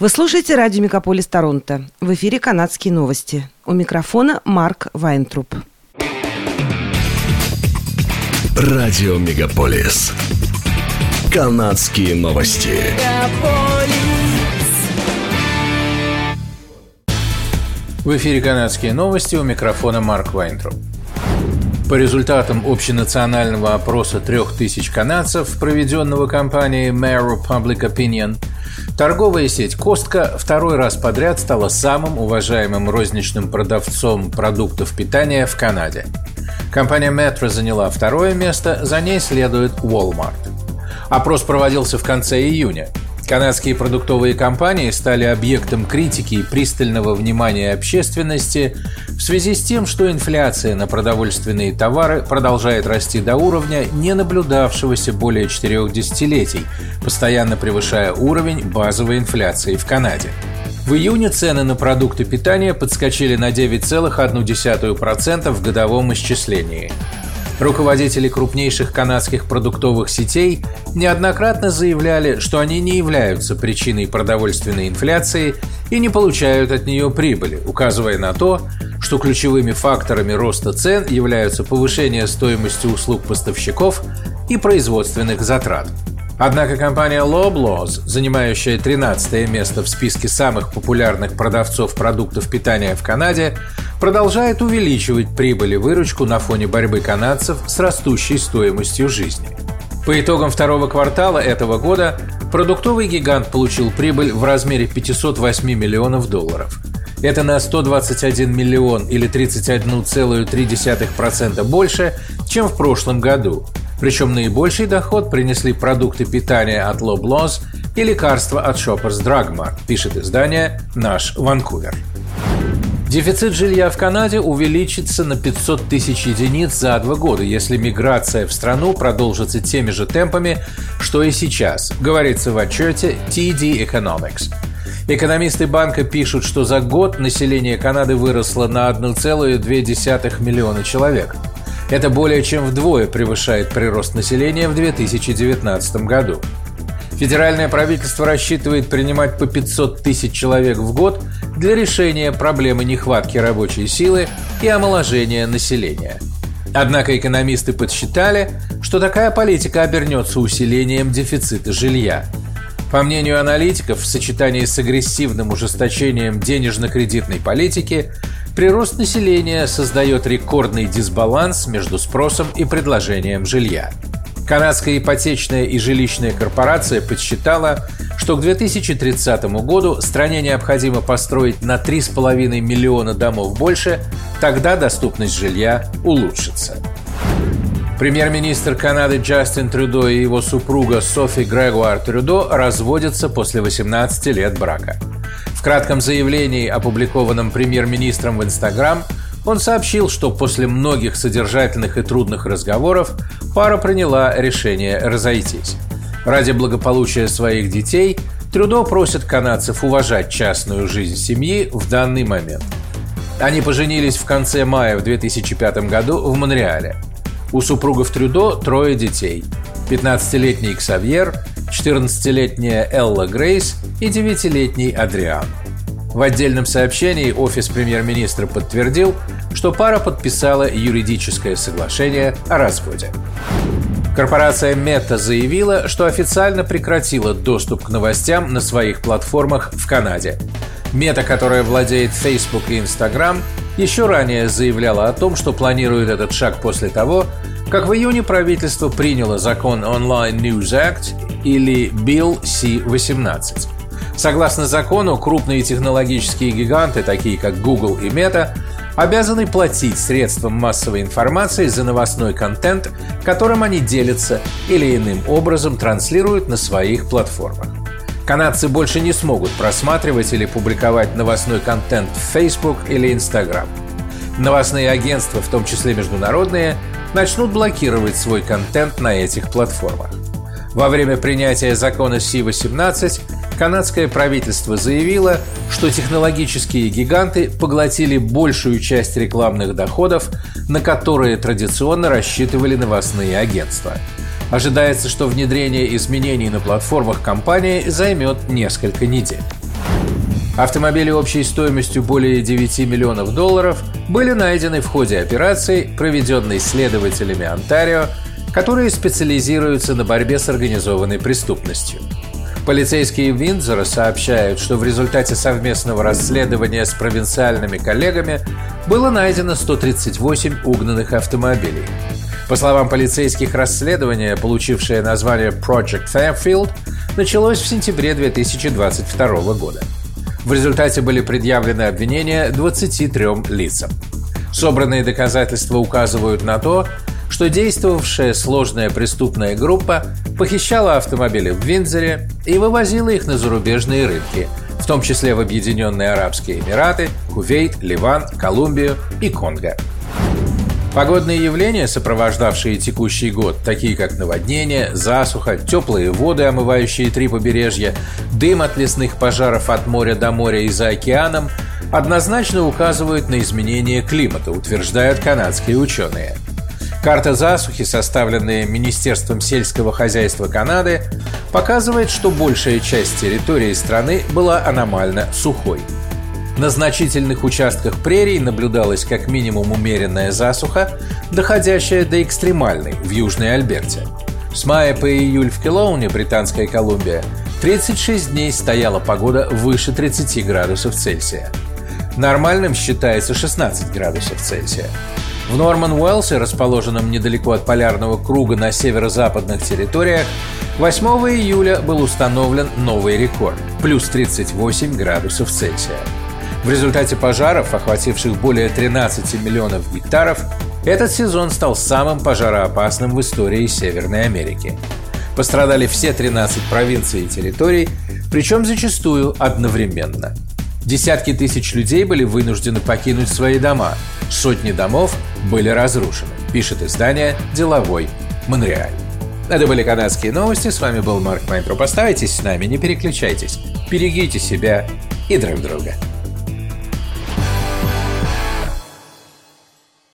Вы слушаете радио «Мегаполис Торонто». В эфире «Канадские новости». У микрофона Марк Вайнтруп. Радио «Мегаполис». «Канадские новости». В эфире «Канадские новости» у микрофона Марк Вайнтруп. По результатам общенационального опроса трех тысяч канадцев, проведенного компанией Mero Public Opinion, торговая сеть «Костка» второй раз подряд стала самым уважаемым розничным продавцом продуктов питания в Канаде. Компания Metro заняла второе место, за ней следует Walmart. Опрос проводился в конце июня – Канадские продуктовые компании стали объектом критики и пристального внимания общественности в связи с тем, что инфляция на продовольственные товары продолжает расти до уровня, не наблюдавшегося более четырех десятилетий, постоянно превышая уровень базовой инфляции в Канаде. В июне цены на продукты питания подскочили на 9,1% в годовом исчислении. Руководители крупнейших канадских продуктовых сетей неоднократно заявляли, что они не являются причиной продовольственной инфляции и не получают от нее прибыли, указывая на то, что ключевыми факторами роста цен являются повышение стоимости услуг поставщиков и производственных затрат. Однако компания Loblaws, занимающая 13 место в списке самых популярных продавцов продуктов питания в Канаде, продолжает увеличивать прибыль и выручку на фоне борьбы канадцев с растущей стоимостью жизни. По итогам второго квартала этого года продуктовый гигант получил прибыль в размере 508 миллионов долларов. Это на 121 миллион или 31,3% больше, чем в прошлом году. Причем наибольший доход принесли продукты питания от Loblaws и лекарства от Shoppers Drug Mart, пишет издание «Наш Ванкувер». Дефицит жилья в Канаде увеличится на 500 тысяч единиц за два года, если миграция в страну продолжится теми же темпами, что и сейчас, говорится в отчете TD Economics. Экономисты банка пишут, что за год население Канады выросло на 1,2 миллиона человек. Это более чем вдвое превышает прирост населения в 2019 году. Федеральное правительство рассчитывает принимать по 500 тысяч человек в год для решения проблемы нехватки рабочей силы и омоложения населения. Однако экономисты подсчитали, что такая политика обернется усилением дефицита жилья. По мнению аналитиков, в сочетании с агрессивным ужесточением денежно-кредитной политики, прирост населения создает рекордный дисбаланс между спросом и предложением жилья – Канадская ипотечная и жилищная корпорация подсчитала, что к 2030 году стране необходимо построить на 3,5 миллиона домов больше, тогда доступность жилья улучшится. Премьер-министр Канады Джастин Трюдо и его супруга Софи Грегуар Трюдо разводятся после 18 лет брака. В кратком заявлении, опубликованном премьер-министром в Инстаграм, он сообщил, что после многих содержательных и трудных разговоров пара приняла решение разойтись. Ради благополучия своих детей Трюдо просит канадцев уважать частную жизнь семьи в данный момент. Они поженились в конце мая в 2005 году в Монреале. У супругов Трюдо трое детей. 15-летний Ксавьер, 14-летняя Элла Грейс и 9-летний Адриан. В отдельном сообщении офис премьер-министра подтвердил, что пара подписала юридическое соглашение о разводе. Корпорация Meta заявила, что официально прекратила доступ к новостям на своих платформах в Канаде. Мета, которая владеет Facebook и Instagram, еще ранее заявляла о том, что планирует этот шаг после того, как в июне правительство приняло закон Online News Act или Bill C-18. Согласно закону, крупные технологические гиганты, такие как Google и Meta, обязаны платить средствам массовой информации за новостной контент, которым они делятся или иным образом транслируют на своих платформах. Канадцы больше не смогут просматривать или публиковать новостной контент в Facebook или Instagram. Новостные агентства, в том числе международные, начнут блокировать свой контент на этих платформах. Во время принятия закона Си-18 канадское правительство заявило, что технологические гиганты поглотили большую часть рекламных доходов, на которые традиционно рассчитывали новостные агентства. Ожидается, что внедрение изменений на платформах компании займет несколько недель. Автомобили общей стоимостью более 9 миллионов долларов были найдены в ходе операции, проведенной следователями Онтарио, которые специализируются на борьбе с организованной преступностью. Полицейские Виндзора сообщают, что в результате совместного расследования с провинциальными коллегами было найдено 138 угнанных автомобилей. По словам полицейских, расследование, получившее название Project Fairfield, началось в сентябре 2022 года. В результате были предъявлены обвинения 23 лицам. Собранные доказательства указывают на то, что действовавшая сложная преступная группа похищала автомобили в Виндзоре и вывозила их на зарубежные рынки, в том числе в Объединенные Арабские Эмираты, Кувейт, Ливан, Колумбию и Конго. Погодные явления, сопровождавшие текущий год, такие как наводнение, засуха, теплые воды, омывающие три побережья, дым от лесных пожаров от моря до моря и за океаном, однозначно указывают на изменение климата, утверждают канадские ученые. Карта засухи, составленная Министерством сельского хозяйства Канады, показывает, что большая часть территории страны была аномально сухой – на значительных участках прерий наблюдалась как минимум умеренная засуха, доходящая до экстремальной в Южной Альберте. С мая по июль в Келоуне, Британская Колумбия, 36 дней стояла погода выше 30 градусов Цельсия. Нормальным считается 16 градусов Цельсия. В Норман-Уэллсе, расположенном недалеко от полярного круга на северо-западных территориях, 8 июля был установлен новый рекорд – плюс 38 градусов Цельсия. В результате пожаров, охвативших более 13 миллионов гектаров, этот сезон стал самым пожароопасным в истории Северной Америки. Пострадали все 13 провинций и территорий, причем зачастую одновременно. Десятки тысяч людей были вынуждены покинуть свои дома, сотни домов были разрушены, пишет издание «Деловой Монреаль». Это были канадские новости, с вами был Марк Майнтроп. Оставайтесь с нами, не переключайтесь, берегите себя и друг друга.